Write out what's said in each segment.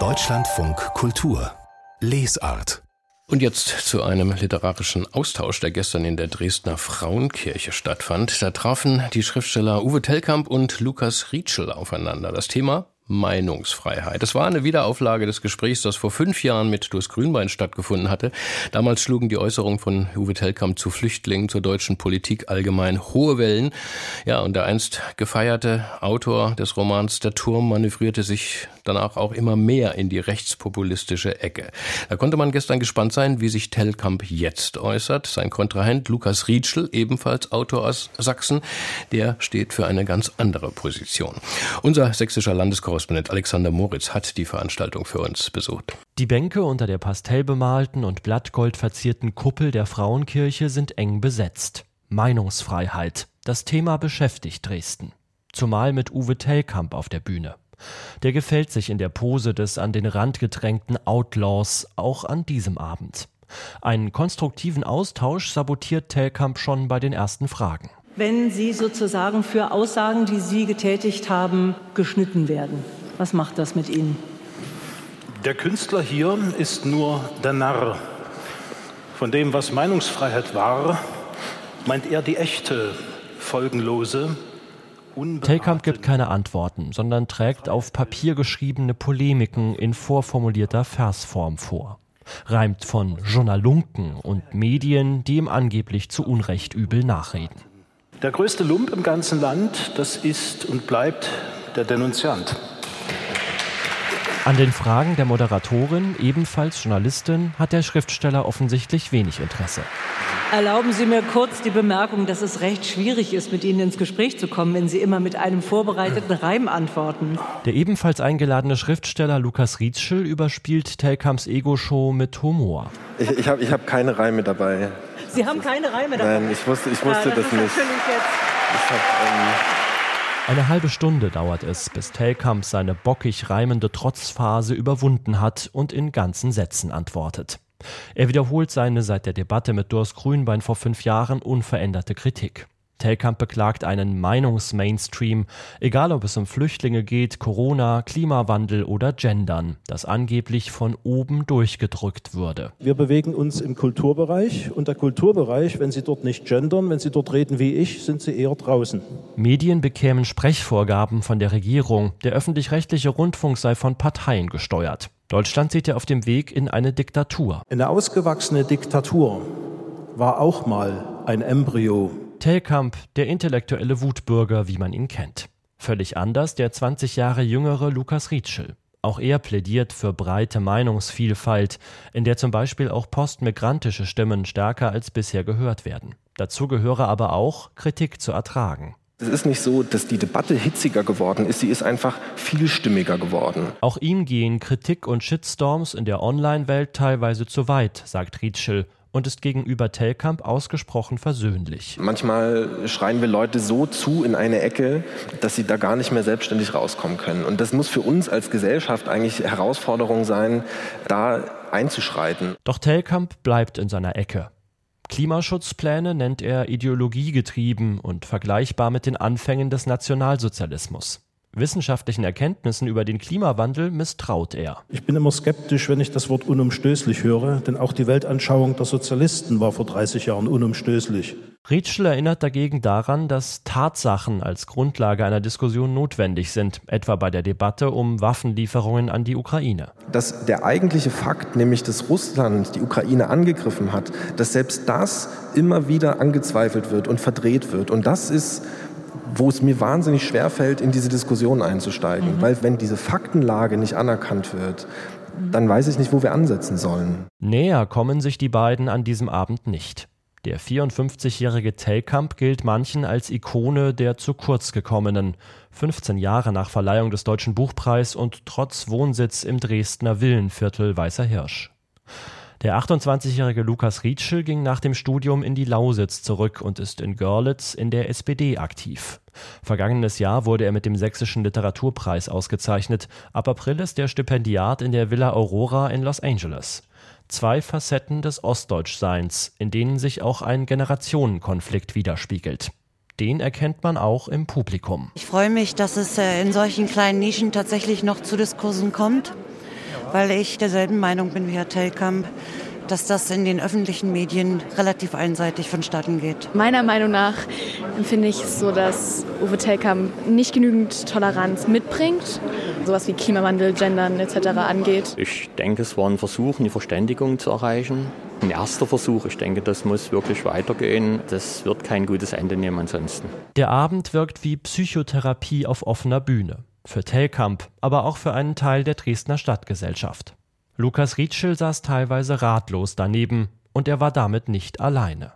Deutschlandfunk Kultur Lesart und jetzt zu einem literarischen Austausch, der gestern in der Dresdner Frauenkirche stattfand. Da trafen die Schriftsteller Uwe Tellkamp und Lukas Rietschel aufeinander. Das Thema Meinungsfreiheit. Es war eine Wiederauflage des Gesprächs, das vor fünf Jahren mit Durst Grünbein stattgefunden hatte. Damals schlugen die Äußerungen von Uwe Tellkamp zu Flüchtlingen, zur deutschen Politik allgemein hohe Wellen. Ja, und der einst gefeierte Autor des Romans Der Turm manövrierte sich danach auch immer mehr in die rechtspopulistische Ecke. Da konnte man gestern gespannt sein, wie sich Tellkamp jetzt äußert. Sein Kontrahent Lukas Rietschel, ebenfalls Autor aus Sachsen, der steht für eine ganz andere Position. Unser sächsischer Landeskorrespondent Korrespondent Alexander Moritz hat die Veranstaltung für uns besucht. Die Bänke unter der pastellbemalten und blattgold verzierten Kuppel der Frauenkirche sind eng besetzt. Meinungsfreiheit. Das Thema beschäftigt Dresden. Zumal mit Uwe Tellkamp auf der Bühne. Der gefällt sich in der Pose des an den Rand gedrängten Outlaws auch an diesem Abend. Einen konstruktiven Austausch sabotiert Tellkamp schon bei den ersten Fragen wenn Sie sozusagen für Aussagen, die Sie getätigt haben, geschnitten werden? Was macht das mit Ihnen? Der Künstler hier ist nur der Narr. Von dem, was Meinungsfreiheit war, meint er die echte, folgenlose, Telkamp gibt keine Antworten, sondern trägt auf Papier geschriebene Polemiken in vorformulierter Versform vor. Reimt von Journalunken und Medien, die ihm angeblich zu Unrecht übel nachreden. Der größte Lump im ganzen Land, das ist und bleibt der Denunziant. An den Fragen der Moderatorin, ebenfalls Journalistin, hat der Schriftsteller offensichtlich wenig Interesse. Erlauben Sie mir kurz die Bemerkung, dass es recht schwierig ist, mit Ihnen ins Gespräch zu kommen, wenn Sie immer mit einem vorbereiteten Reim antworten. Der ebenfalls eingeladene Schriftsteller Lukas Rietschel überspielt Telkamps Ego-Show mit Humor. Ich, ich habe ich hab keine Reime dabei. Sie haben keine Reime dabei? Nein, ich wusste, ich wusste ja, das, das nicht. Hab, ähm eine halbe Stunde dauert es, bis Telkamp seine bockig reimende Trotzphase überwunden hat und in ganzen Sätzen antwortet. Er wiederholt seine seit der Debatte mit Durst Grünbein vor fünf Jahren unveränderte Kritik. Telkamp beklagt einen Meinungsmainstream, egal ob es um Flüchtlinge geht, Corona, Klimawandel oder Gendern, das angeblich von oben durchgedrückt würde. Wir bewegen uns im Kulturbereich und der Kulturbereich, wenn Sie dort nicht gendern, wenn Sie dort reden wie ich, sind Sie eher draußen. Medien bekämen Sprechvorgaben von der Regierung, der öffentlich-rechtliche Rundfunk sei von Parteien gesteuert. Deutschland sieht ja auf dem Weg in eine Diktatur. Eine ausgewachsene Diktatur war auch mal ein Embryo Telkamp, der intellektuelle Wutbürger, wie man ihn kennt. Völlig anders der 20 Jahre jüngere Lukas Rietschel. Auch er plädiert für breite Meinungsvielfalt, in der zum Beispiel auch postmigrantische Stimmen stärker als bisher gehört werden. Dazu gehöre aber auch, Kritik zu ertragen. Es ist nicht so, dass die Debatte hitziger geworden ist, sie ist einfach vielstimmiger geworden. Auch ihm gehen Kritik und Shitstorms in der Online-Welt teilweise zu weit, sagt Rietschel und ist gegenüber Telkamp ausgesprochen versöhnlich. Manchmal schreien wir Leute so zu in eine Ecke, dass sie da gar nicht mehr selbstständig rauskommen können. Und das muss für uns als Gesellschaft eigentlich Herausforderung sein, da einzuschreiten. Doch Telkamp bleibt in seiner Ecke. Klimaschutzpläne nennt er ideologiegetrieben und vergleichbar mit den Anfängen des Nationalsozialismus. Wissenschaftlichen Erkenntnissen über den Klimawandel misstraut er. Ich bin immer skeptisch, wenn ich das Wort unumstößlich höre, denn auch die Weltanschauung der Sozialisten war vor 30 Jahren unumstößlich. Rietschel erinnert dagegen daran, dass Tatsachen als Grundlage einer Diskussion notwendig sind, etwa bei der Debatte um Waffenlieferungen an die Ukraine. Dass der eigentliche Fakt, nämlich dass Russland die Ukraine angegriffen hat, dass selbst das immer wieder angezweifelt wird und verdreht wird. Und das ist wo es mir wahnsinnig schwer fällt, in diese Diskussion einzusteigen. Mhm. Weil wenn diese Faktenlage nicht anerkannt wird, dann weiß ich nicht, wo wir ansetzen sollen. Näher kommen sich die beiden an diesem Abend nicht. Der 54-jährige Tellkamp gilt manchen als Ikone der zu kurz gekommenen. 15 Jahre nach Verleihung des Deutschen Buchpreis und trotz Wohnsitz im Dresdner Villenviertel Weißer Hirsch. Der 28-jährige Lukas Rietschel ging nach dem Studium in die Lausitz zurück und ist in Görlitz in der SPD aktiv. Vergangenes Jahr wurde er mit dem Sächsischen Literaturpreis ausgezeichnet. Ab April ist er Stipendiat in der Villa Aurora in Los Angeles. Zwei Facetten des Ostdeutschseins, in denen sich auch ein Generationenkonflikt widerspiegelt. Den erkennt man auch im Publikum. Ich freue mich, dass es äh, in solchen kleinen Nischen tatsächlich noch zu Diskursen kommt, weil ich derselben Meinung bin wie Herr Tellkamp dass das in den öffentlichen Medien relativ einseitig vonstatten geht. Meiner Meinung nach finde ich es so, dass Uwe Telkamp nicht genügend Toleranz mitbringt, sowas wie Klimawandel, Gendern etc. angeht. Ich denke, es war ein Versuch, eine Verständigung zu erreichen. Ein erster Versuch. Ich denke, das muss wirklich weitergehen. Das wird kein gutes Ende nehmen ansonsten. Der Abend wirkt wie Psychotherapie auf offener Bühne. Für Telkamp, aber auch für einen Teil der Dresdner Stadtgesellschaft. Lukas Rietschel saß teilweise ratlos daneben und er war damit nicht alleine.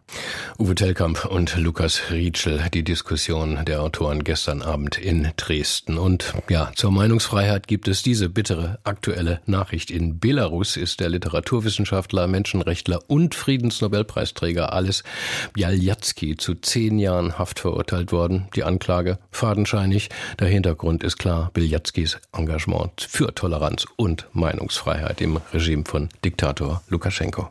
Uwe Tellkamp und Lukas Rietschel, die Diskussion der Autoren gestern Abend in Dresden. Und ja, zur Meinungsfreiheit gibt es diese bittere aktuelle Nachricht. In Belarus ist der Literaturwissenschaftler, Menschenrechtler und Friedensnobelpreisträger Alice Bialyatsky zu zehn Jahren Haft verurteilt worden. Die Anklage fadenscheinig. Der Hintergrund ist klar, Bialyatskys Engagement für Toleranz und Meinungsfreiheit im Regime von Diktator Lukaschenko.